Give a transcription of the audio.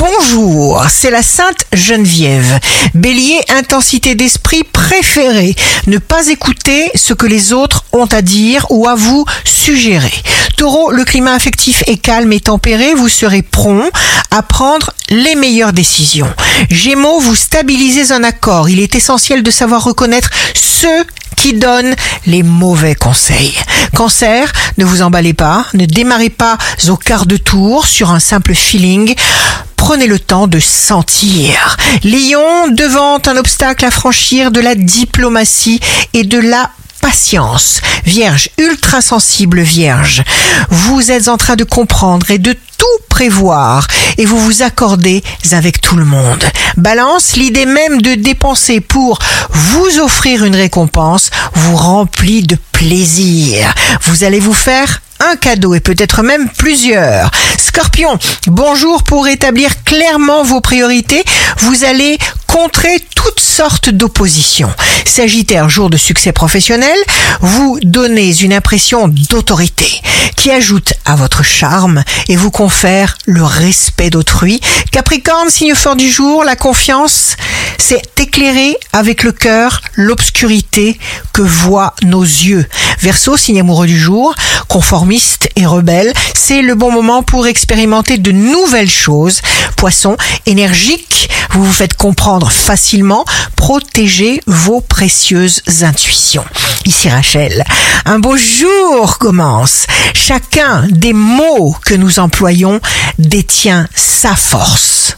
Bonjour, c'est la Sainte Geneviève. Bélier, intensité d'esprit préférée. Ne pas écouter ce que les autres ont à dire ou à vous suggérer. Taureau, le climat affectif est calme et tempéré. Vous serez prompt à prendre les meilleures décisions. Gémeaux, vous stabilisez un accord. Il est essentiel de savoir reconnaître ceux qui donnent les mauvais conseils. Cancer, ne vous emballez pas, ne démarrez pas au quart de tour sur un simple feeling. Prenez le temps de sentir. Lion, devant un obstacle à franchir, de la diplomatie et de la patience. Vierge, ultra sensible Vierge, vous êtes en train de comprendre et de tout prévoir et vous vous accordez avec tout le monde. Balance, l'idée même de dépenser pour vous offrir une récompense vous remplit de plaisir. Vous allez vous faire un cadeau et peut-être même plusieurs. Scorpion, bonjour pour établir clairement vos priorités. Vous allez contrer toutes sortes d'oppositions. Sagittaire, jour de succès professionnel, vous donnez une impression d'autorité qui ajoute à votre charme et vous confère le respect d'autrui. Capricorne, signe fort du jour, la confiance, c'est éclairer avec le cœur l'obscurité que voient nos yeux. Verseau, signe amoureux du jour, conformiste et rebelle, c'est le bon moment pour expérimenter de nouvelles choses. Poisson, énergique, vous vous faites comprendre facilement, protégez vos précieuses intuitions. Ici Rachel, un beau jour commence. Chacun des mots que nous employons détient sa force.